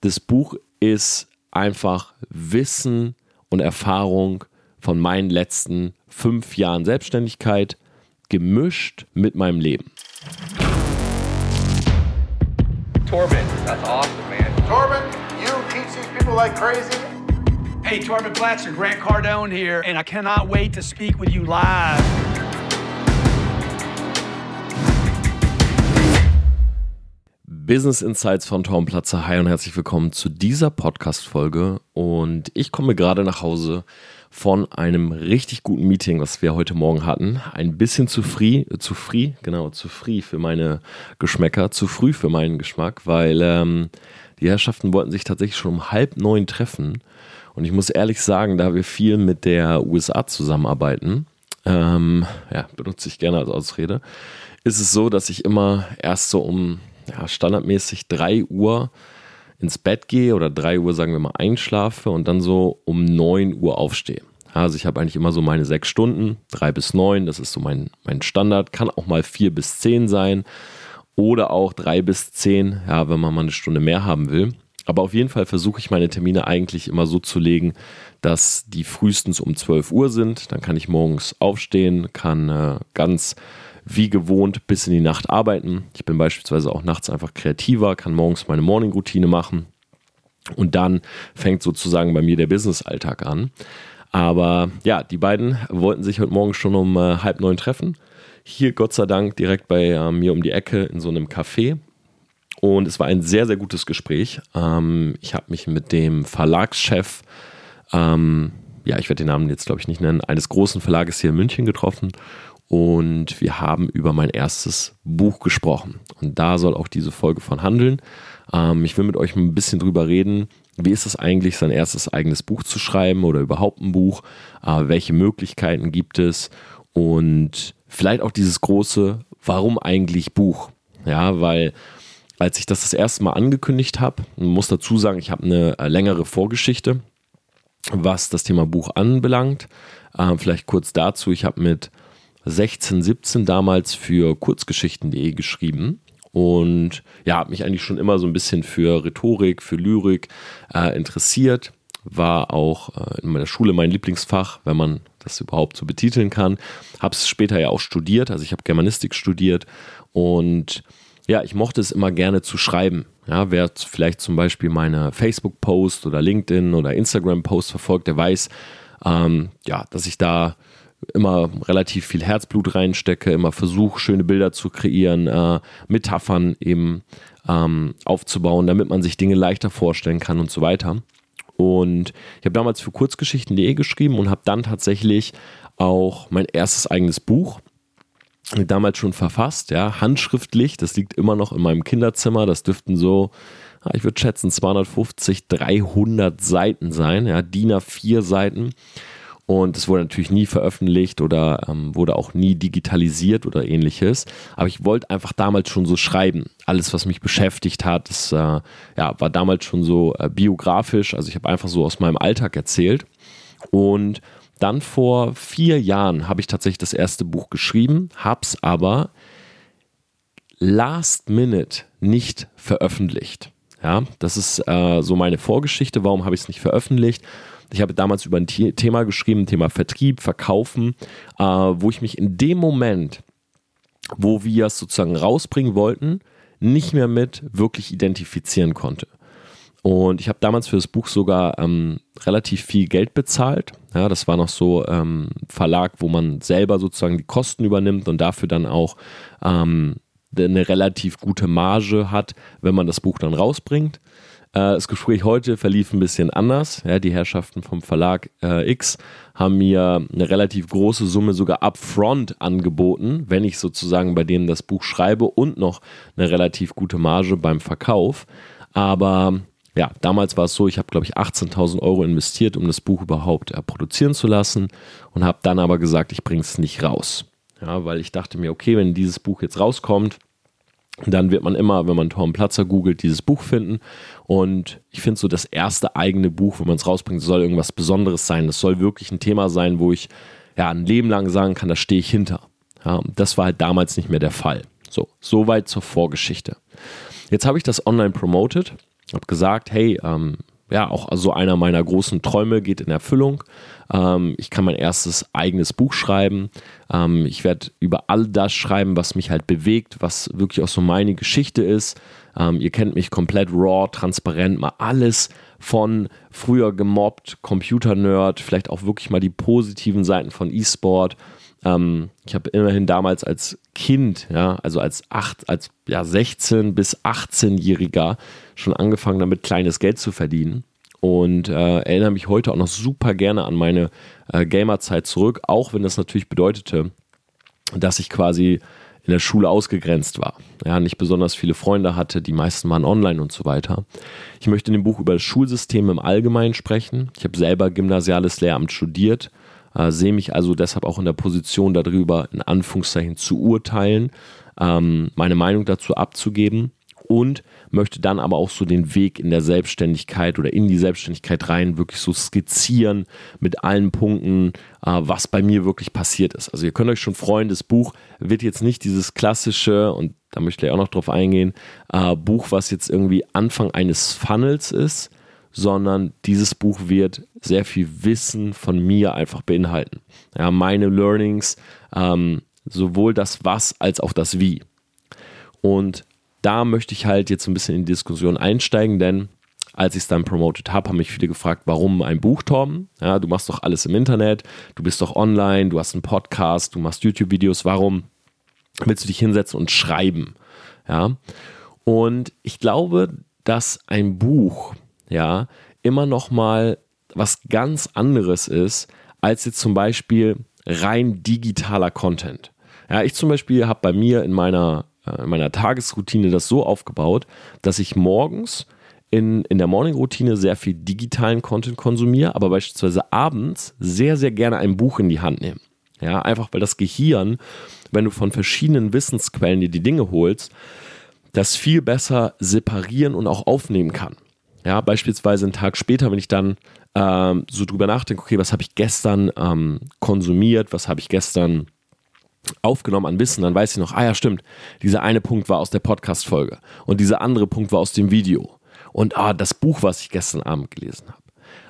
das Buch ist einfach Wissen und Erfahrung von meinen letzten fünf Jahren Selbstständigkeit gemischt mit meinem Leben. Torben, that's awesome, man. Torben, you teach these people like crazy. Hey, Torben Blatcher, Grant Cardone here, and I cannot wait to speak with you live. Business Insights von Tom Platzer. Hi und herzlich willkommen zu dieser Podcast-Folge. Und ich komme gerade nach Hause von einem richtig guten Meeting, was wir heute Morgen hatten. Ein bisschen zu früh, zu früh, genau, zu früh für meine Geschmäcker, zu früh für meinen Geschmack, weil ähm, die Herrschaften wollten sich tatsächlich schon um halb neun treffen. Und ich muss ehrlich sagen, da wir viel mit der USA zusammenarbeiten, ähm, ja, benutze ich gerne als Ausrede, ist es so, dass ich immer erst so um ja, standardmäßig 3 Uhr ins Bett gehe oder 3 Uhr, sagen wir mal, einschlafe und dann so um 9 Uhr aufstehe. Also ich habe eigentlich immer so meine sechs Stunden, drei bis neun, das ist so mein, mein Standard. Kann auch mal vier bis zehn sein oder auch drei bis zehn, ja, wenn man mal eine Stunde mehr haben will. Aber auf jeden Fall versuche ich meine Termine eigentlich immer so zu legen, dass die frühestens um 12 Uhr sind. Dann kann ich morgens aufstehen, kann äh, ganz wie gewohnt bis in die Nacht arbeiten. Ich bin beispielsweise auch nachts einfach kreativer, kann morgens meine Morning-Routine machen und dann fängt sozusagen bei mir der Business-Alltag an. Aber ja, die beiden wollten sich heute Morgen schon um äh, halb neun treffen. Hier Gott sei Dank direkt bei äh, mir um die Ecke in so einem Café. Und es war ein sehr, sehr gutes Gespräch. Ähm, ich habe mich mit dem Verlagschef, ähm, ja, ich werde den Namen jetzt glaube ich nicht nennen, eines großen Verlages hier in München getroffen und wir haben über mein erstes Buch gesprochen. Und da soll auch diese Folge von handeln. Ähm, ich will mit euch ein bisschen drüber reden, wie ist es eigentlich, sein erstes eigenes Buch zu schreiben oder überhaupt ein Buch? Äh, welche Möglichkeiten gibt es? Und vielleicht auch dieses große, warum eigentlich Buch? Ja, weil als ich das das erste Mal angekündigt habe, muss dazu sagen, ich habe eine äh, längere Vorgeschichte, was das Thema Buch anbelangt. Äh, vielleicht kurz dazu, ich habe mit 16, 17 damals für kurzgeschichten.de geschrieben und ja, habe mich eigentlich schon immer so ein bisschen für Rhetorik, für Lyrik äh, interessiert. War auch äh, in meiner Schule mein Lieblingsfach, wenn man das überhaupt so betiteln kann. Habe es später ja auch studiert, also ich habe Germanistik studiert und ja, ich mochte es immer gerne zu schreiben. Ja, wer vielleicht zum Beispiel meine Facebook-Post oder LinkedIn oder Instagram-Post verfolgt, der weiß, ähm, ja, dass ich da immer relativ viel Herzblut reinstecke, immer versuche, schöne Bilder zu kreieren, äh, Metaphern eben ähm, aufzubauen, damit man sich Dinge leichter vorstellen kann und so weiter. Und ich habe damals für Kurzgeschichten.de geschrieben und habe dann tatsächlich auch mein erstes eigenes Buch damals schon verfasst, ja, handschriftlich. Das liegt immer noch in meinem Kinderzimmer. Das dürften so, ich würde schätzen, 250, 300 Seiten sein, ja, DIN A4 Seiten. Und es wurde natürlich nie veröffentlicht oder ähm, wurde auch nie digitalisiert oder ähnliches. Aber ich wollte einfach damals schon so schreiben. Alles, was mich beschäftigt hat, das äh, ja, war damals schon so äh, biografisch. Also ich habe einfach so aus meinem Alltag erzählt. Und dann vor vier Jahren habe ich tatsächlich das erste Buch geschrieben, habe es aber last minute nicht veröffentlicht. Ja, das ist äh, so meine Vorgeschichte. Warum habe ich es nicht veröffentlicht? Ich habe damals über ein Thema geschrieben, Thema Vertrieb, Verkaufen, äh, wo ich mich in dem Moment, wo wir es sozusagen rausbringen wollten, nicht mehr mit wirklich identifizieren konnte. Und ich habe damals für das Buch sogar ähm, relativ viel Geld bezahlt. Ja, das war noch so ähm, Verlag, wo man selber sozusagen die Kosten übernimmt und dafür dann auch ähm, eine relativ gute Marge hat, wenn man das Buch dann rausbringt. Äh, das Gespräch heute verlief ein bisschen anders. Ja, die Herrschaften vom Verlag äh, X haben mir eine relativ große Summe sogar upfront angeboten, wenn ich sozusagen bei denen das Buch schreibe und noch eine relativ gute Marge beim Verkauf. Aber ja, damals war es so, ich habe, glaube ich, 18.000 Euro investiert, um das Buch überhaupt äh, produzieren zu lassen und habe dann aber gesagt, ich bringe es nicht raus. Ja, weil ich dachte mir, okay, wenn dieses Buch jetzt rauskommt, dann wird man immer, wenn man Tom Platzer googelt, dieses Buch finden. Und ich finde so das erste eigene Buch, wenn man es rausbringt, soll irgendwas Besonderes sein. Das soll wirklich ein Thema sein, wo ich ja ein Leben lang sagen kann, da stehe ich hinter. Ja, das war halt damals nicht mehr der Fall. So, soweit zur Vorgeschichte. Jetzt habe ich das online promoted habe gesagt, hey, ähm, ja, auch so einer meiner großen Träume geht in Erfüllung. Ähm, ich kann mein erstes eigenes Buch schreiben. Ähm, ich werde über all das schreiben, was mich halt bewegt, was wirklich auch so meine Geschichte ist. Ähm, ihr kennt mich komplett raw, transparent, mal alles von früher gemobbt, Computer-Nerd, vielleicht auch wirklich mal die positiven Seiten von E-Sport. Ähm, ich habe immerhin damals als Kind, ja, also als, acht, als ja, 16- bis 18-Jähriger schon angefangen, damit kleines Geld zu verdienen. Und äh, erinnere mich heute auch noch super gerne an meine äh, Gamerzeit zurück, auch wenn das natürlich bedeutete, dass ich quasi in der Schule ausgegrenzt war. Ja, nicht besonders viele Freunde hatte, die meisten waren online und so weiter. Ich möchte in dem Buch über das Schulsystem im Allgemeinen sprechen. Ich habe selber gymnasiales Lehramt studiert, äh, sehe mich also deshalb auch in der Position darüber, in Anführungszeichen zu urteilen, ähm, meine Meinung dazu abzugeben und möchte dann aber auch so den Weg in der Selbstständigkeit oder in die Selbstständigkeit rein wirklich so skizzieren mit allen Punkten, äh, was bei mir wirklich passiert ist. Also ihr könnt euch schon freuen, das Buch wird jetzt nicht dieses klassische, und da möchte ich auch noch drauf eingehen, äh, Buch, was jetzt irgendwie Anfang eines Funnels ist, sondern dieses Buch wird sehr viel Wissen von mir einfach beinhalten. Ja, meine Learnings, ähm, sowohl das Was als auch das Wie. Und da möchte ich halt jetzt ein bisschen in die Diskussion einsteigen, denn als ich es dann promoted habe, haben mich viele gefragt, warum ein Buch, Tom? Ja, du machst doch alles im Internet, du bist doch online, du hast einen Podcast, du machst YouTube-Videos, warum willst du dich hinsetzen und schreiben? Ja, und ich glaube, dass ein Buch, ja, immer noch mal was ganz anderes ist, als jetzt zum Beispiel rein digitaler Content. Ja, ich zum Beispiel habe bei mir in meiner in meiner Tagesroutine das so aufgebaut, dass ich morgens in, in der Morning-Routine sehr viel digitalen Content konsumiere, aber beispielsweise abends sehr, sehr gerne ein Buch in die Hand nehme. Ja, einfach weil das Gehirn, wenn du von verschiedenen Wissensquellen dir die Dinge holst, das viel besser separieren und auch aufnehmen kann. Ja, beispielsweise einen Tag später, wenn ich dann ähm, so drüber nachdenke, okay, was habe ich gestern ähm, konsumiert, was habe ich gestern aufgenommen an Wissen, dann weiß ich noch, ah ja, stimmt, dieser eine Punkt war aus der Podcast-Folge und dieser andere Punkt war aus dem Video und ah, das Buch, was ich gestern Abend gelesen habe.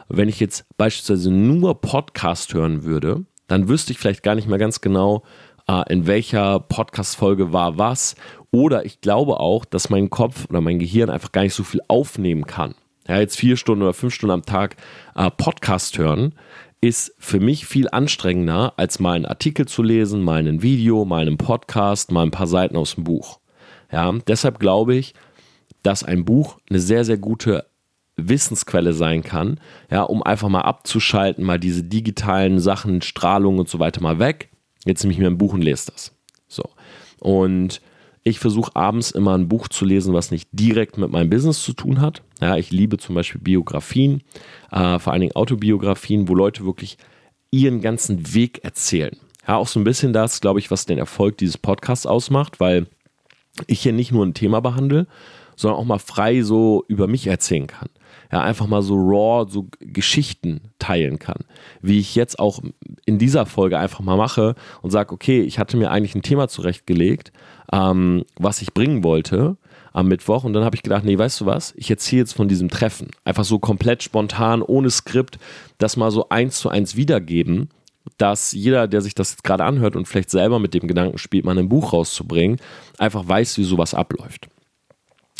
Wenn ich jetzt beispielsweise nur Podcast hören würde, dann wüsste ich vielleicht gar nicht mehr ganz genau, äh, in welcher Podcast-Folge war was. Oder ich glaube auch, dass mein Kopf oder mein Gehirn einfach gar nicht so viel aufnehmen kann. Ja, jetzt vier Stunden oder fünf Stunden am Tag äh, Podcast hören, ist für mich viel anstrengender, als mal einen Artikel zu lesen, mal ein Video, mal einen Podcast, mal ein paar Seiten aus dem Buch. Ja, deshalb glaube ich, dass ein Buch eine sehr, sehr gute Wissensquelle sein kann, ja, um einfach mal abzuschalten, mal diese digitalen Sachen, Strahlung und so weiter mal weg. Jetzt nehme ich mir ein Buch und lese das. So. Und ich versuche abends immer ein Buch zu lesen, was nicht direkt mit meinem Business zu tun hat. Ja, ich liebe zum Beispiel Biografien, äh, vor allen Dingen Autobiografien, wo Leute wirklich ihren ganzen Weg erzählen. Ja, auch so ein bisschen das, glaube ich, was den Erfolg dieses Podcasts ausmacht, weil ich hier nicht nur ein Thema behandle, sondern auch mal frei so über mich erzählen kann. Ja, einfach mal so raw, so Geschichten teilen kann. Wie ich jetzt auch in dieser Folge einfach mal mache und sage, okay, ich hatte mir eigentlich ein Thema zurechtgelegt, ähm, was ich bringen wollte am Mittwoch. Und dann habe ich gedacht, nee, weißt du was? Ich erzähle jetzt von diesem Treffen. Einfach so komplett spontan, ohne Skript, das mal so eins zu eins wiedergeben, dass jeder, der sich das jetzt gerade anhört und vielleicht selber mit dem Gedanken spielt, mal ein Buch rauszubringen, einfach weiß, wie sowas abläuft.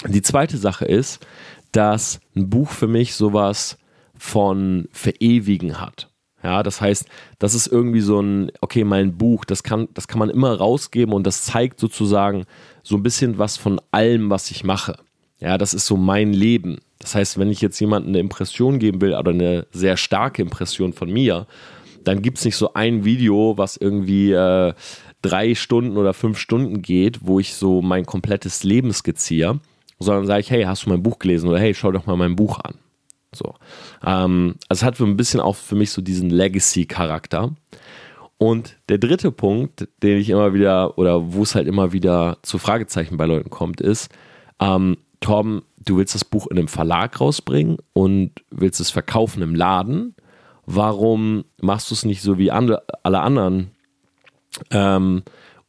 Die zweite Sache ist, dass ein Buch für mich sowas von verewigen hat. Ja, das heißt, das ist irgendwie so ein, okay, mein Buch, das kann, das kann man immer rausgeben und das zeigt sozusagen so ein bisschen was von allem, was ich mache. Ja, das ist so mein Leben. Das heißt, wenn ich jetzt jemandem eine Impression geben will oder eine sehr starke Impression von mir, dann gibt es nicht so ein Video, was irgendwie äh, drei Stunden oder fünf Stunden geht, wo ich so mein komplettes Leben skizziere, sondern sage ich, hey, hast du mein Buch gelesen oder hey, schau doch mal mein Buch an. So. Ähm, also es hat für ein bisschen auch für mich so diesen Legacy-Charakter. Und der dritte Punkt, den ich immer wieder oder wo es halt immer wieder zu Fragezeichen bei Leuten kommt, ist, ähm, Torben, du willst das Buch in einem Verlag rausbringen und willst es verkaufen im Laden. Warum machst du es nicht so wie andre, alle anderen ähm,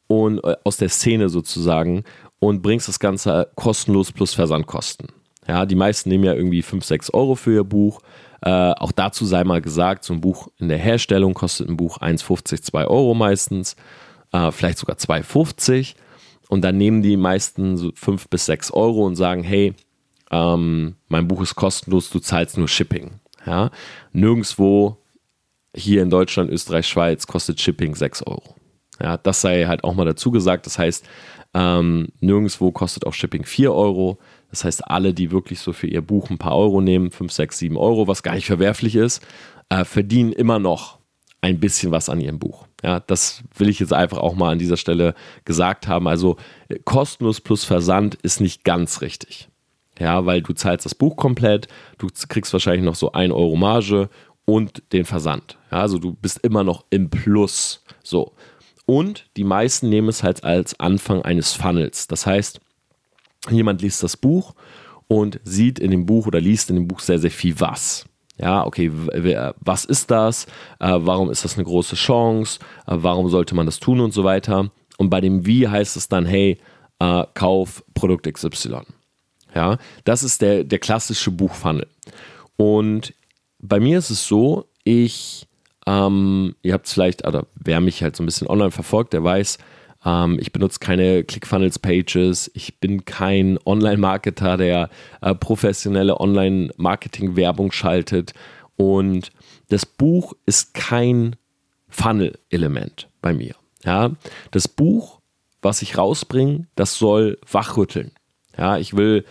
und äh, aus der Szene sozusagen und bringst das Ganze kostenlos plus Versandkosten? Ja, die meisten nehmen ja irgendwie 5, 6 Euro für ihr Buch. Äh, auch dazu sei mal gesagt, so ein Buch in der Herstellung kostet ein Buch 1,50, 2 Euro meistens, äh, vielleicht sogar 2,50. Und dann nehmen die meisten so 5 bis 6 Euro und sagen, hey, ähm, mein Buch ist kostenlos, du zahlst nur Shipping. Ja? Nirgendwo hier in Deutschland, Österreich, Schweiz kostet Shipping 6 Euro. Ja, das sei halt auch mal dazu gesagt. Das heißt, ähm, nirgendwo kostet auch Shipping 4 Euro. Das heißt, alle, die wirklich so für ihr Buch ein paar Euro nehmen, 5, 6, 7 Euro, was gar nicht verwerflich ist, äh, verdienen immer noch ein bisschen was an ihrem Buch. Ja, das will ich jetzt einfach auch mal an dieser Stelle gesagt haben. Also kostenlos plus Versand ist nicht ganz richtig. Ja, weil du zahlst das Buch komplett, du kriegst wahrscheinlich noch so 1 Euro Marge und den Versand. Ja, also du bist immer noch im Plus. So. Und die meisten nehmen es halt als Anfang eines Funnels. Das heißt, jemand liest das Buch und sieht in dem Buch oder liest in dem Buch sehr, sehr viel was. Ja, okay, was ist das? Äh, warum ist das eine große Chance? Äh, warum sollte man das tun und so weiter? Und bei dem Wie heißt es dann, hey, äh, kauf Produkt XY. Ja, das ist der, der klassische Buchfunnel. Und bei mir ist es so, ich, ähm, ihr habt es vielleicht, oder wer mich halt so ein bisschen online verfolgt, der weiß, ähm, ich benutze keine ClickFunnels-Pages, ich bin kein Online-Marketer, der äh, professionelle Online-Marketing-Werbung schaltet. Und das Buch ist kein Funnel-Element bei mir. Ja, das Buch, was ich rausbringe, das soll wachrütteln. Ja, ich will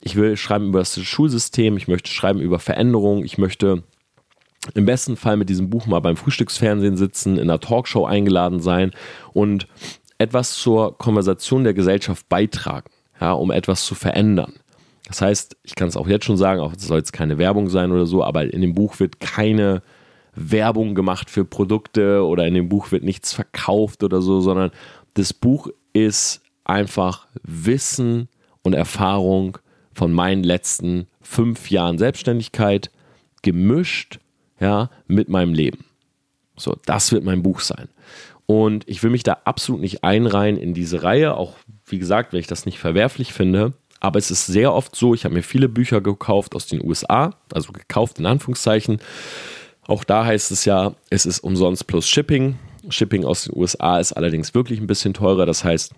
ich will schreiben über das Schulsystem, ich möchte schreiben über Veränderungen, ich möchte im besten Fall mit diesem Buch mal beim Frühstücksfernsehen sitzen, in einer Talkshow eingeladen sein und etwas zur Konversation der Gesellschaft beitragen, ja, um etwas zu verändern. Das heißt, ich kann es auch jetzt schon sagen, auch soll jetzt keine Werbung sein oder so, aber in dem Buch wird keine Werbung gemacht für Produkte oder in dem Buch wird nichts verkauft oder so, sondern das Buch ist einfach Wissen und Erfahrung von meinen letzten fünf Jahren Selbstständigkeit gemischt ja, mit meinem Leben. So, das wird mein Buch sein. Und ich will mich da absolut nicht einreihen in diese Reihe, auch wie gesagt, wenn ich das nicht verwerflich finde. Aber es ist sehr oft so, ich habe mir viele Bücher gekauft aus den USA, also gekauft in Anführungszeichen. Auch da heißt es ja, es ist umsonst plus Shipping. Shipping aus den USA ist allerdings wirklich ein bisschen teurer. Das heißt,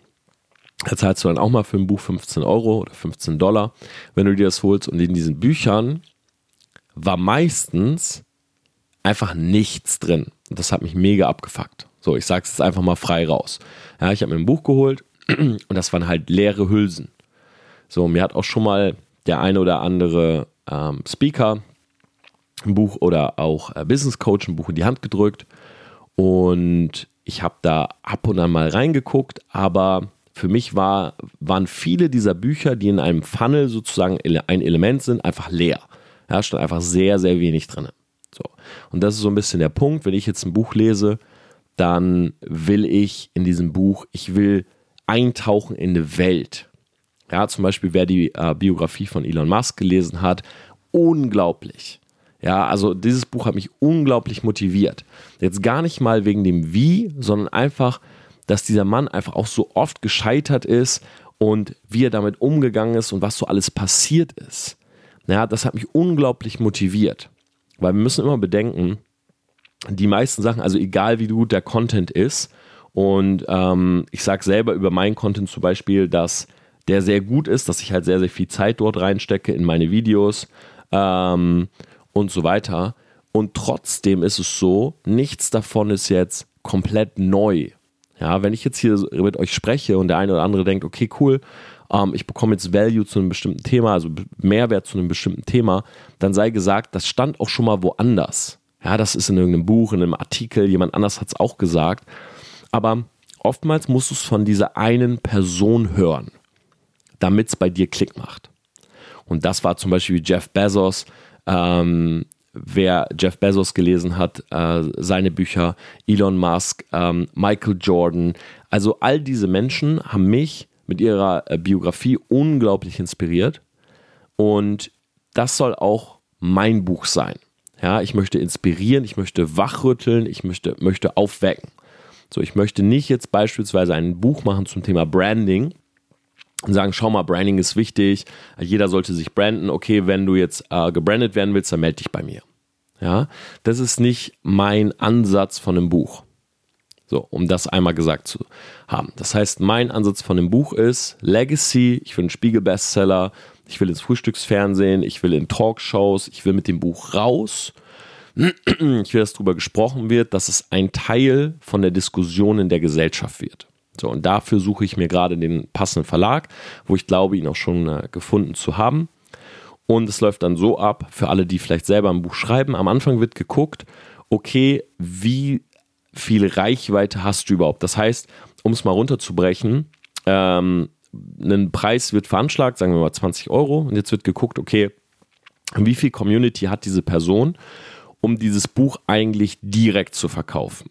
da zahlst du dann auch mal für ein Buch 15 Euro oder 15 Dollar, wenn du dir das holst. Und in diesen Büchern war meistens einfach nichts drin. Und das hat mich mega abgefuckt. So, ich sag's jetzt einfach mal frei raus. Ja, ich habe mir ein Buch geholt und das waren halt leere Hülsen. So, mir hat auch schon mal der eine oder andere ähm, Speaker ein Buch oder auch äh, Business Coach ein Buch in die Hand gedrückt und ich habe da ab und an mal reingeguckt, aber für mich war, waren viele dieser Bücher, die in einem Funnel sozusagen ein Element sind, einfach leer. Ja, stand einfach sehr, sehr wenig drin. So. Und das ist so ein bisschen der Punkt, wenn ich jetzt ein Buch lese, dann will ich in diesem Buch, ich will eintauchen in eine Welt. Ja, zum Beispiel, wer die äh, Biografie von Elon Musk gelesen hat, unglaublich. Ja, also dieses Buch hat mich unglaublich motiviert. Jetzt gar nicht mal wegen dem Wie, sondern einfach, dass dieser Mann einfach auch so oft gescheitert ist und wie er damit umgegangen ist und was so alles passiert ist. Ja, das hat mich unglaublich motiviert. Weil wir müssen immer bedenken, die meisten Sachen, also egal wie gut der Content ist, und ähm, ich sage selber über meinen Content zum Beispiel, dass der sehr gut ist, dass ich halt sehr, sehr viel Zeit dort reinstecke in meine Videos ähm, und so weiter. Und trotzdem ist es so, nichts davon ist jetzt komplett neu. Ja, wenn ich jetzt hier mit euch spreche und der eine oder andere denkt, okay, cool, ähm, ich bekomme jetzt Value zu einem bestimmten Thema, also Mehrwert zu einem bestimmten Thema, dann sei gesagt, das stand auch schon mal woanders. Ja, das ist in irgendeinem Buch, in einem Artikel, jemand anders hat es auch gesagt. Aber oftmals musst du es von dieser einen Person hören, damit es bei dir Klick macht. Und das war zum Beispiel Jeff Bezos, ähm, wer Jeff Bezos gelesen hat, äh, seine Bücher, Elon Musk, ähm, Michael Jordan. Also all diese Menschen haben mich mit ihrer äh, Biografie unglaublich inspiriert. Und das soll auch mein Buch sein. Ja, ich möchte inspirieren, ich möchte wachrütteln, ich möchte, möchte aufwecken. So, ich möchte nicht jetzt beispielsweise ein Buch machen zum Thema Branding, und sagen, schau mal, Branding ist wichtig, jeder sollte sich branden. Okay, wenn du jetzt äh, gebrandet werden willst, dann melde dich bei mir. Ja, das ist nicht mein Ansatz von einem Buch. So, um das einmal gesagt zu haben. Das heißt, mein Ansatz von dem Buch ist Legacy, ich einen Spiegel-Bestseller, ich will ins Frühstücksfernsehen, ich will in Talkshows, ich will mit dem Buch raus. Ich will, dass darüber gesprochen wird, dass es ein Teil von der Diskussion in der Gesellschaft wird. So, und dafür suche ich mir gerade den passenden Verlag, wo ich glaube, ihn auch schon äh, gefunden zu haben. Und es läuft dann so ab, für alle, die vielleicht selber ein Buch schreiben, am Anfang wird geguckt, okay, wie viel Reichweite hast du überhaupt? Das heißt, um es mal runterzubrechen, ähm, ein Preis wird veranschlagt, sagen wir mal 20 Euro, und jetzt wird geguckt, okay, wie viel Community hat diese Person, um dieses Buch eigentlich direkt zu verkaufen.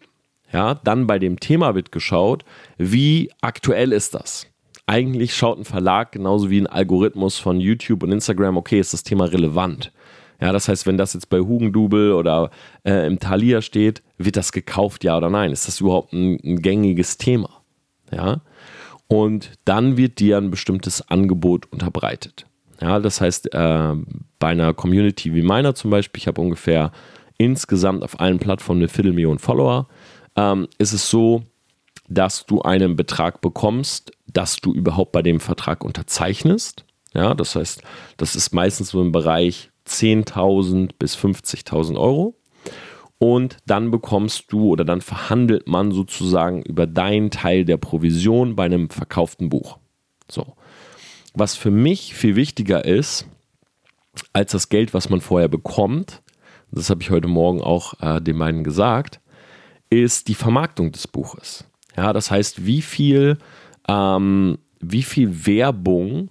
Ja, dann bei dem Thema wird geschaut, wie aktuell ist das? Eigentlich schaut ein Verlag genauso wie ein Algorithmus von YouTube und Instagram, okay, ist das Thema relevant? Ja, das heißt, wenn das jetzt bei Hugendubel oder äh, im Thalia steht, wird das gekauft, ja oder nein? Ist das überhaupt ein, ein gängiges Thema? Ja, und dann wird dir ein bestimmtes Angebot unterbreitet. Ja, das heißt, äh, bei einer Community wie meiner zum Beispiel, ich habe ungefähr insgesamt auf allen Plattformen eine Viertelmillion Follower ähm, ist es so, dass du einen Betrag bekommst, dass du überhaupt bei dem Vertrag unterzeichnest. Ja, das heißt, das ist meistens so im Bereich 10.000 bis 50.000 Euro. Und dann bekommst du oder dann verhandelt man sozusagen über deinen Teil der Provision bei einem verkauften Buch. So. Was für mich viel wichtiger ist, als das Geld, was man vorher bekommt, das habe ich heute Morgen auch äh, den beiden gesagt, ist die Vermarktung des Buches. Ja, das heißt, wie viel, ähm, wie viel Werbung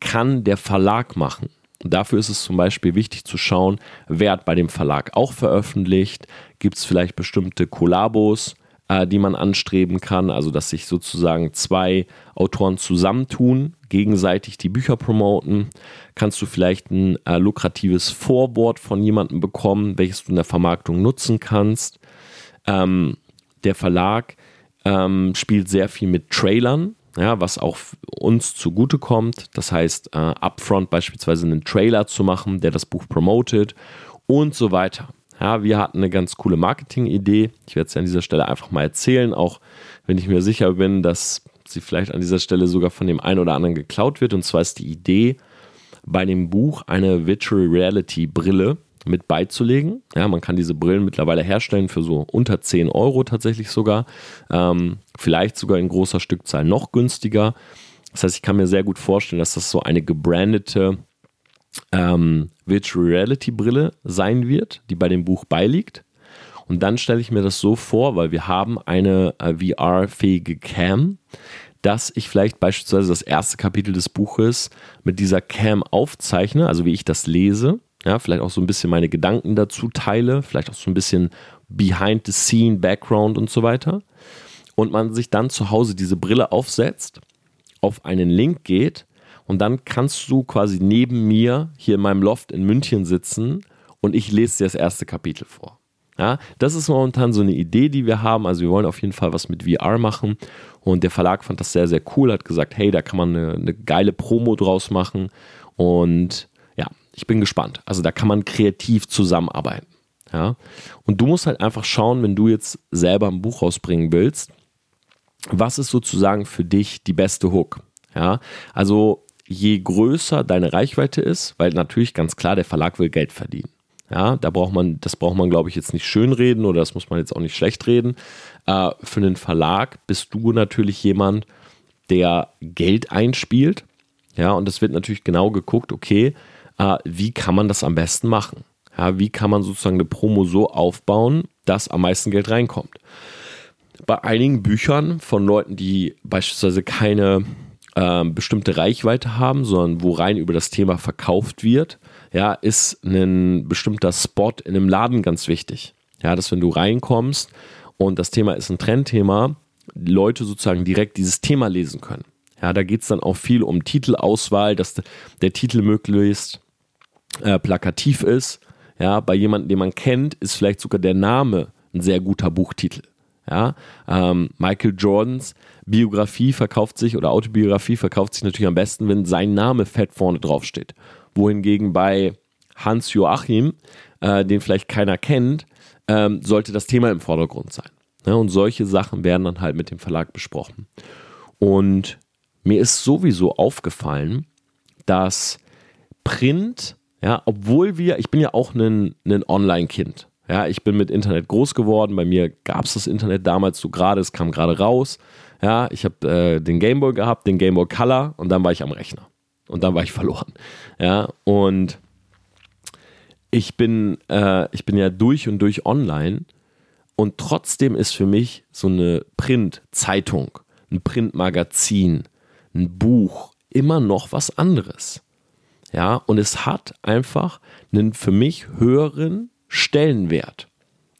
kann der Verlag machen? Dafür ist es zum Beispiel wichtig zu schauen, wer hat bei dem Verlag auch veröffentlicht, gibt es vielleicht bestimmte Kollabos, äh, die man anstreben kann, also dass sich sozusagen zwei Autoren zusammentun, gegenseitig die Bücher promoten. Kannst du vielleicht ein äh, lukratives Vorwort von jemandem bekommen, welches du in der Vermarktung nutzen kannst. Ähm, der Verlag ähm, spielt sehr viel mit Trailern, ja, was auch uns zugutekommt. Das heißt, äh, upfront beispielsweise einen Trailer zu machen, der das Buch promotet und so weiter. Ja, wir hatten eine ganz coole Marketing-Idee. Ich werde es an dieser Stelle einfach mal erzählen, auch wenn ich mir sicher bin, dass sie vielleicht an dieser Stelle sogar von dem einen oder anderen geklaut wird. Und zwar ist die Idee, bei dem Buch eine Virtual Reality Brille mit beizulegen. Ja, man kann diese Brillen mittlerweile herstellen für so unter 10 Euro tatsächlich sogar. Ähm, vielleicht sogar in großer Stückzahl noch günstiger. Das heißt, ich kann mir sehr gut vorstellen, dass das so eine gebrandete ähm, Virtual Reality Brille sein wird, die bei dem Buch beiliegt. Und dann stelle ich mir das so vor, weil wir haben eine äh, VR-fähige Cam, dass ich vielleicht beispielsweise das erste Kapitel des Buches mit dieser Cam aufzeichne, also wie ich das lese ja, vielleicht auch so ein bisschen meine Gedanken dazu teile, vielleicht auch so ein bisschen behind the scene Background und so weiter. Und man sich dann zu Hause diese Brille aufsetzt, auf einen Link geht und dann kannst du quasi neben mir hier in meinem Loft in München sitzen und ich lese dir das erste Kapitel vor. Ja, das ist momentan so eine Idee, die wir haben. Also wir wollen auf jeden Fall was mit VR machen. Und der Verlag fand das sehr, sehr cool, hat gesagt, hey, da kann man eine, eine geile Promo draus machen. Und ich bin gespannt. Also da kann man kreativ zusammenarbeiten. Ja? Und du musst halt einfach schauen, wenn du jetzt selber ein Buch rausbringen willst, was ist sozusagen für dich die beste Hook? Ja? Also je größer deine Reichweite ist, weil natürlich ganz klar, der Verlag will Geld verdienen. Ja, da braucht man, das braucht man, glaube ich, jetzt nicht schönreden oder das muss man jetzt auch nicht schlecht reden. Äh, für einen Verlag bist du natürlich jemand, der Geld einspielt. Ja, und es wird natürlich genau geguckt, okay, äh, wie kann man das am besten machen? Ja, wie kann man sozusagen eine Promo so aufbauen, dass am meisten Geld reinkommt? Bei einigen Büchern von Leuten, die beispielsweise keine äh, bestimmte Reichweite haben, sondern wo rein über das Thema verkauft wird, ja, ist ein bestimmter Spot in einem Laden ganz wichtig. Ja, dass wenn du reinkommst und das Thema ist ein Trendthema, Leute sozusagen direkt dieses Thema lesen können. Ja, da geht es dann auch viel um Titelauswahl, dass der Titel möglichst äh, plakativ ist. Ja, bei jemandem, den man kennt, ist vielleicht sogar der Name ein sehr guter Buchtitel. Ja, ähm, Michael Jordans Biografie verkauft sich oder Autobiografie verkauft sich natürlich am besten, wenn sein Name fett vorne drauf steht. Wohingegen bei Hans Joachim, äh, den vielleicht keiner kennt, ähm, sollte das Thema im Vordergrund sein. Ja, und solche Sachen werden dann halt mit dem Verlag besprochen. Und mir ist sowieso aufgefallen, dass Print, ja, obwohl wir, ich bin ja auch ein, ein Online-Kind. Ja, ich bin mit Internet groß geworden. Bei mir gab es das Internet damals so gerade, es kam gerade raus. Ja, ich habe äh, den Gameboy gehabt, den Gameboy Color und dann war ich am Rechner. Und dann war ich verloren. Ja, und ich bin, äh, ich bin ja durch und durch online und trotzdem ist für mich so eine Print-Zeitung, ein Printmagazin, ein Buch immer noch was anderes. Ja, und es hat einfach einen für mich höheren Stellenwert.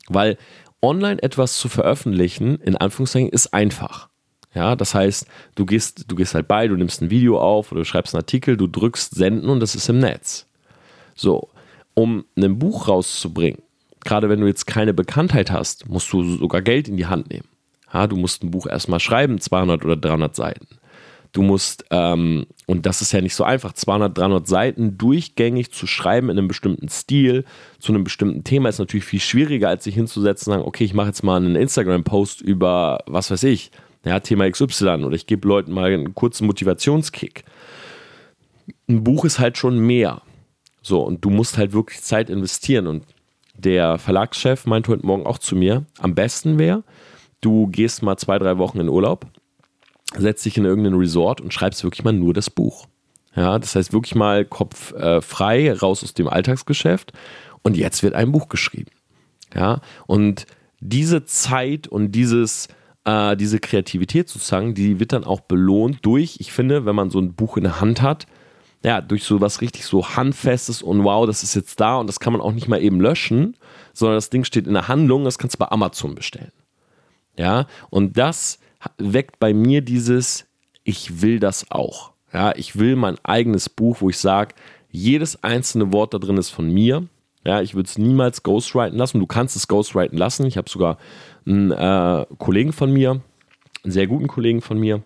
Weil online etwas zu veröffentlichen, in Anführungszeichen, ist einfach. Ja, das heißt, du gehst, du gehst halt bei, du nimmst ein Video auf oder du schreibst einen Artikel, du drückst senden und das ist im Netz. So, um ein Buch rauszubringen, gerade wenn du jetzt keine Bekanntheit hast, musst du sogar Geld in die Hand nehmen. Ja, du musst ein Buch erstmal schreiben, 200 oder 300 Seiten. Du musst, ähm, und das ist ja nicht so einfach, 200, 300 Seiten durchgängig zu schreiben in einem bestimmten Stil, zu einem bestimmten Thema ist natürlich viel schwieriger, als sich hinzusetzen und sagen, okay, ich mache jetzt mal einen Instagram-Post über, was weiß ich, ja, Thema XY oder ich gebe Leuten mal einen kurzen Motivationskick. Ein Buch ist halt schon mehr. So, und du musst halt wirklich Zeit investieren. Und der Verlagschef meinte heute Morgen auch zu mir, am besten wäre, du gehst mal zwei, drei Wochen in Urlaub, setzt dich in irgendein Resort und schreibst wirklich mal nur das Buch. Ja, das heißt wirklich mal Kopf äh, frei, raus aus dem Alltagsgeschäft und jetzt wird ein Buch geschrieben. Ja, und diese Zeit und dieses, äh, diese Kreativität sozusagen, die wird dann auch belohnt durch, ich finde, wenn man so ein Buch in der Hand hat, ja, durch so was richtig so handfestes und wow, das ist jetzt da und das kann man auch nicht mal eben löschen, sondern das Ding steht in der Handlung, das kannst du bei Amazon bestellen. Ja, und das weckt bei mir dieses, ich will das auch. Ja, ich will mein eigenes Buch, wo ich sage, jedes einzelne Wort da drin ist von mir. Ja, ich würde es niemals ghostwriten lassen. Du kannst es ghostwriten lassen. Ich habe sogar einen äh, Kollegen von mir, einen sehr guten Kollegen von mir,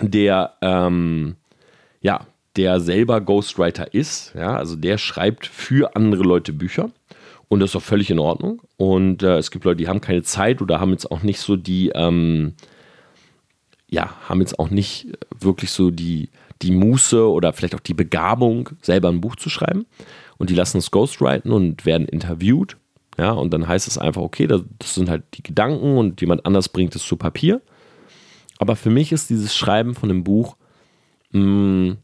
der ähm, ja, der selber Ghostwriter ist. Ja, also der schreibt für andere Leute Bücher. Und das ist auch völlig in Ordnung. Und äh, es gibt Leute, die haben keine Zeit oder haben jetzt auch nicht so die, ähm, ja, haben jetzt auch nicht wirklich so die, die Muße oder vielleicht auch die Begabung, selber ein Buch zu schreiben. Und die lassen es ghostwriten und werden interviewt. Ja, und dann heißt es einfach, okay, das, das sind halt die Gedanken und jemand anders bringt es zu Papier. Aber für mich ist dieses Schreiben von einem Buch mh, mm,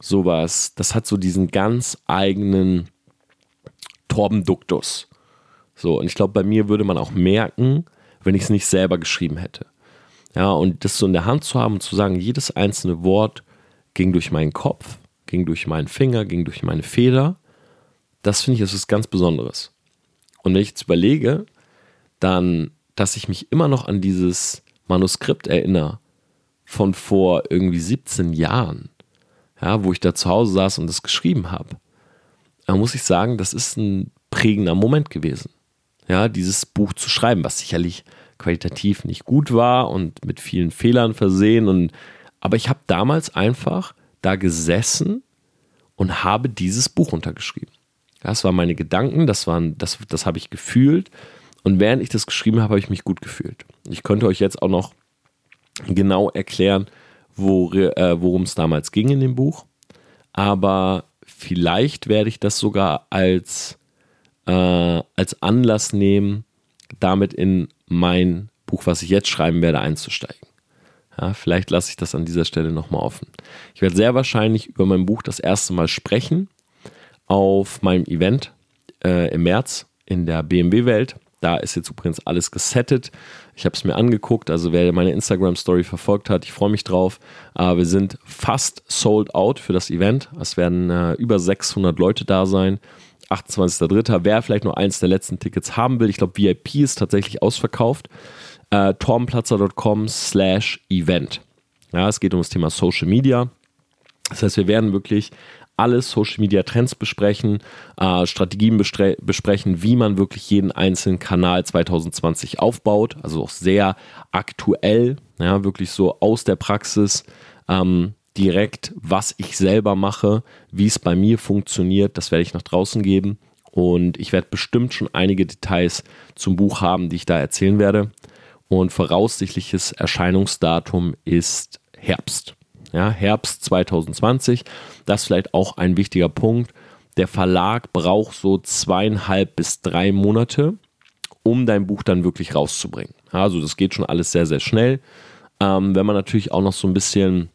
sowas, das hat so diesen ganz eigenen Torbenduktus. So, und ich glaube, bei mir würde man auch merken, wenn ich es nicht selber geschrieben hätte. Ja, und das so in der Hand zu haben und zu sagen, jedes einzelne Wort ging durch meinen Kopf, ging durch meinen Finger, ging durch meine Feder, das finde ich, ist was ganz Besonderes. Und wenn ich jetzt überlege, dann, dass ich mich immer noch an dieses Manuskript erinnere von vor irgendwie 17 Jahren, ja, wo ich da zu Hause saß und das geschrieben habe, da muss ich sagen, das ist ein prägender Moment gewesen. Ja, dieses Buch zu schreiben, was sicherlich qualitativ nicht gut war und mit vielen Fehlern versehen und aber ich habe damals einfach da gesessen und habe dieses Buch untergeschrieben. Das waren meine Gedanken, das, das, das habe ich gefühlt. Und während ich das geschrieben habe, habe ich mich gut gefühlt. Ich könnte euch jetzt auch noch genau erklären, äh, worum es damals ging in dem Buch. Aber vielleicht werde ich das sogar als, äh, als Anlass nehmen, damit in mein Buch, was ich jetzt schreiben werde, einzusteigen. Ja, vielleicht lasse ich das an dieser Stelle nochmal offen. Ich werde sehr wahrscheinlich über mein Buch das erste Mal sprechen auf meinem Event äh, im März in der BMW-Welt. Da ist jetzt übrigens alles gesettet. Ich habe es mir angeguckt, also wer meine Instagram-Story verfolgt hat, ich freue mich drauf. Äh, wir sind fast sold out für das Event. Es werden äh, über 600 Leute da sein. 28.03. Wer vielleicht noch eins der letzten Tickets haben will, ich glaube, VIP ist tatsächlich ausverkauft. Äh, tormplatzer.com slash event. Ja, es geht um das Thema Social Media. Das heißt, wir werden wirklich alle Social Media Trends besprechen, äh, Strategien besprechen, wie man wirklich jeden einzelnen Kanal 2020 aufbaut. Also auch sehr aktuell. Ja, wirklich so aus der Praxis ähm, direkt, was ich selber mache, wie es bei mir funktioniert, das werde ich nach draußen geben. Und ich werde bestimmt schon einige Details zum Buch haben, die ich da erzählen werde. Und voraussichtliches Erscheinungsdatum ist Herbst. Ja, Herbst 2020. Das ist vielleicht auch ein wichtiger Punkt. Der Verlag braucht so zweieinhalb bis drei Monate, um dein Buch dann wirklich rauszubringen. Also das geht schon alles sehr, sehr schnell. Ähm, wenn man natürlich auch noch so ein bisschen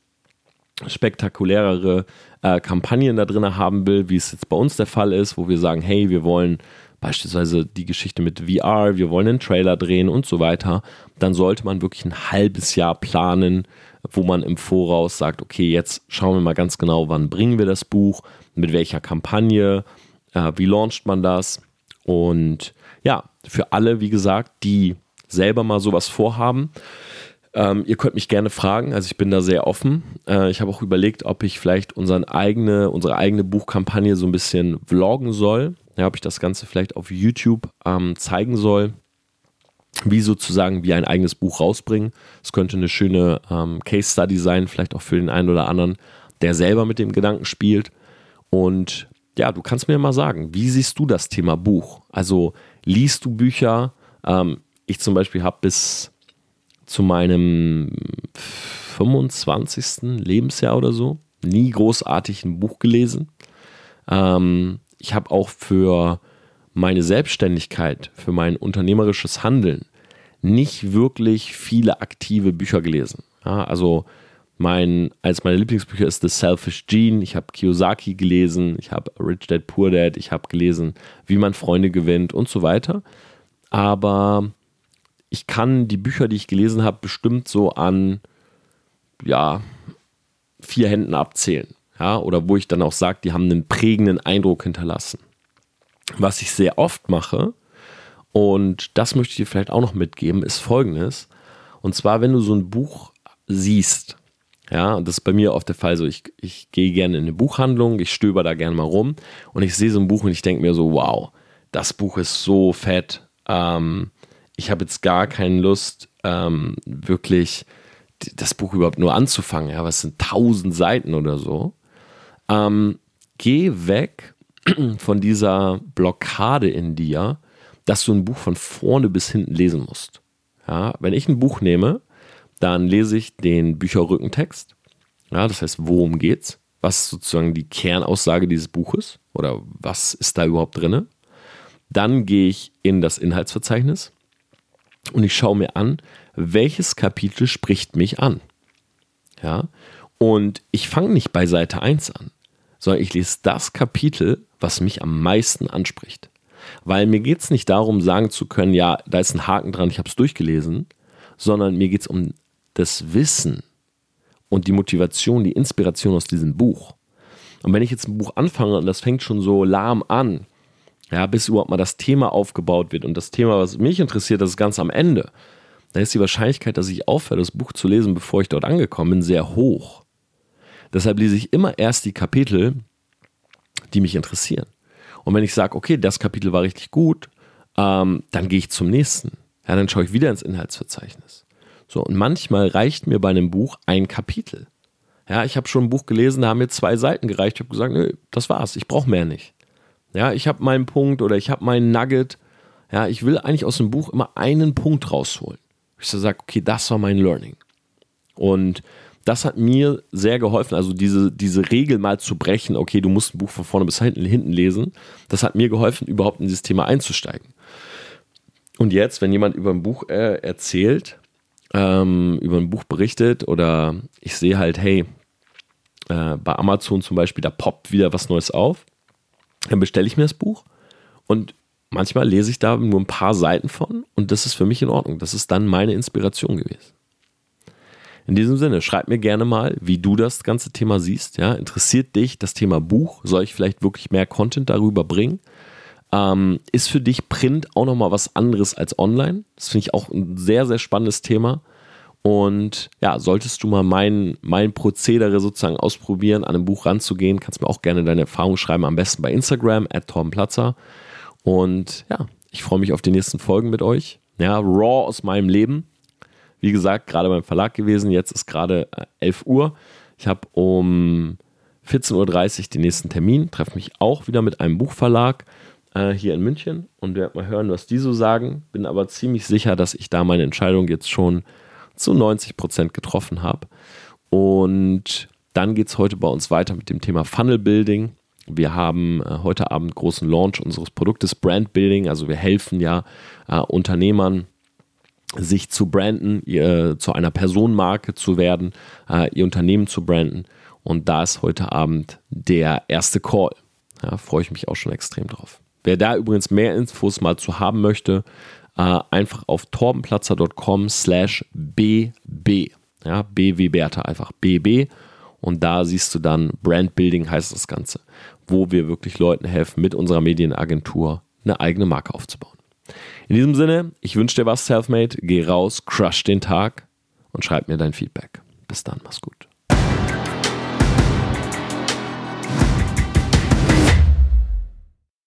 spektakulärere äh, Kampagnen da drin haben will, wie es jetzt bei uns der Fall ist, wo wir sagen, hey, wir wollen beispielsweise die Geschichte mit VR, wir wollen einen Trailer drehen und so weiter, dann sollte man wirklich ein halbes Jahr planen, wo man im Voraus sagt, okay, jetzt schauen wir mal ganz genau, wann bringen wir das Buch, mit welcher Kampagne, äh, wie launcht man das? Und ja, für alle, wie gesagt, die selber mal sowas vorhaben, ähm, ihr könnt mich gerne fragen, also ich bin da sehr offen. Äh, ich habe auch überlegt, ob ich vielleicht unseren eigene, unsere eigene Buchkampagne so ein bisschen vloggen soll. Ja, ob ich das Ganze vielleicht auf YouTube ähm, zeigen soll, wie sozusagen wir ein eigenes Buch rausbringen. Es könnte eine schöne ähm, Case Study sein, vielleicht auch für den einen oder anderen, der selber mit dem Gedanken spielt. Und ja, du kannst mir mal sagen, wie siehst du das Thema Buch? Also liest du Bücher? Ähm, ich zum Beispiel habe bis zu meinem 25. Lebensjahr oder so nie großartig ein Buch gelesen. Ähm, ich habe auch für meine Selbstständigkeit, für mein unternehmerisches Handeln nicht wirklich viele aktive Bücher gelesen. Ja, also mein, als meine Lieblingsbücher ist The Selfish Gene, ich habe Kiyosaki gelesen, ich habe Rich Dad Poor Dad, ich habe gelesen, wie man Freunde gewinnt und so weiter. Aber ich kann die Bücher, die ich gelesen habe, bestimmt so an ja, vier Händen abzählen. Ja, oder wo ich dann auch sage, die haben einen prägenden Eindruck hinterlassen. Was ich sehr oft mache, und das möchte ich dir vielleicht auch noch mitgeben, ist folgendes. Und zwar, wenn du so ein Buch siehst, ja, und das ist bei mir oft der Fall so, ich, ich gehe gerne in eine Buchhandlung, ich stöber da gerne mal rum und ich sehe so ein Buch und ich denke mir so, wow, das Buch ist so fett. Ähm, ich habe jetzt gar keine Lust, ähm, wirklich das Buch überhaupt nur anzufangen. Ja, was sind tausend Seiten oder so. Ähm, geh weg von dieser Blockade in dir, dass du ein Buch von vorne bis hinten lesen musst. Ja, wenn ich ein Buch nehme, dann lese ich den Bücherrückentext. Ja, das heißt, worum geht's? Was ist sozusagen die Kernaussage dieses Buches? Oder was ist da überhaupt drin? Dann gehe ich in das Inhaltsverzeichnis und ich schaue mir an, welches Kapitel spricht mich an. Ja, und ich fange nicht bei Seite 1 an, sondern ich lese das Kapitel, was mich am meisten anspricht. Weil mir geht es nicht darum, sagen zu können, ja, da ist ein Haken dran, ich habe es durchgelesen, sondern mir geht es um das Wissen und die Motivation, die Inspiration aus diesem Buch. Und wenn ich jetzt ein Buch anfange und das fängt schon so lahm an, ja, bis überhaupt mal das Thema aufgebaut wird. Und das Thema, was mich interessiert, das ist ganz am Ende. Da ist die Wahrscheinlichkeit, dass ich aufhöre, das Buch zu lesen, bevor ich dort angekommen bin, sehr hoch. Deshalb lese ich immer erst die Kapitel, die mich interessieren. Und wenn ich sage, okay, das Kapitel war richtig gut, ähm, dann gehe ich zum nächsten. Ja, dann schaue ich wieder ins Inhaltsverzeichnis. So, und manchmal reicht mir bei einem Buch ein Kapitel. Ja, ich habe schon ein Buch gelesen, da haben mir zwei Seiten gereicht. Ich habe gesagt, nö, das war's, ich brauche mehr nicht. Ja, ich habe meinen Punkt oder ich habe meinen Nugget. Ja, ich will eigentlich aus dem Buch immer einen Punkt rausholen. Ich so sage, okay, das war mein Learning. Und das hat mir sehr geholfen, also diese, diese Regel mal zu brechen, okay, du musst ein Buch von vorne bis hinten, hinten lesen. Das hat mir geholfen, überhaupt in dieses Thema einzusteigen. Und jetzt, wenn jemand über ein Buch äh, erzählt, ähm, über ein Buch berichtet oder ich sehe halt, hey, äh, bei Amazon zum Beispiel, da poppt wieder was Neues auf, dann bestelle ich mir das Buch und manchmal lese ich da nur ein paar Seiten von und das ist für mich in Ordnung. Das ist dann meine Inspiration gewesen. In diesem Sinne, schreib mir gerne mal, wie du das ganze Thema siehst. Ja? Interessiert dich das Thema Buch? Soll ich vielleicht wirklich mehr Content darüber bringen? Ähm, ist für dich Print auch nochmal was anderes als online? Das finde ich auch ein sehr, sehr spannendes Thema. Und ja, solltest du mal mein, mein Prozedere sozusagen ausprobieren, an einem Buch ranzugehen, kannst mir auch gerne deine Erfahrung schreiben, am besten bei Instagram, at Torbenplatzer. Und ja, ich freue mich auf die nächsten Folgen mit euch. Ja, raw aus meinem Leben. wie gesagt, gerade beim Verlag gewesen. Jetzt ist gerade 11 Uhr. Ich habe um 14.30 Uhr den nächsten Termin, treffe mich auch wieder mit einem Buchverlag äh, hier in München und werde mal hören, was die so sagen. Bin aber ziemlich sicher, dass ich da meine Entscheidung jetzt schon zu 90 Prozent getroffen habe. Und dann geht es heute bei uns weiter mit dem Thema Funnel Building. Wir haben äh, heute Abend großen Launch unseres Produktes Brand Building. Also wir helfen ja äh, Unternehmern, sich zu branden, ihr, zu einer Personenmarke zu werden, äh, ihr Unternehmen zu branden. Und da ist heute Abend der erste Call. Ja, freue ich mich auch schon extrem drauf. Wer da übrigens mehr Infos mal zu haben möchte, äh, einfach auf torbenplatzer.com slash bb. Ja, B wie Bertha, einfach BB. Und da siehst du dann Brand Building heißt das Ganze, wo wir wirklich Leuten helfen, mit unserer Medienagentur eine eigene Marke aufzubauen. In diesem Sinne, ich wünsche dir was, Selfmade. Geh raus, crush den Tag und schreib mir dein Feedback. Bis dann, mach's gut.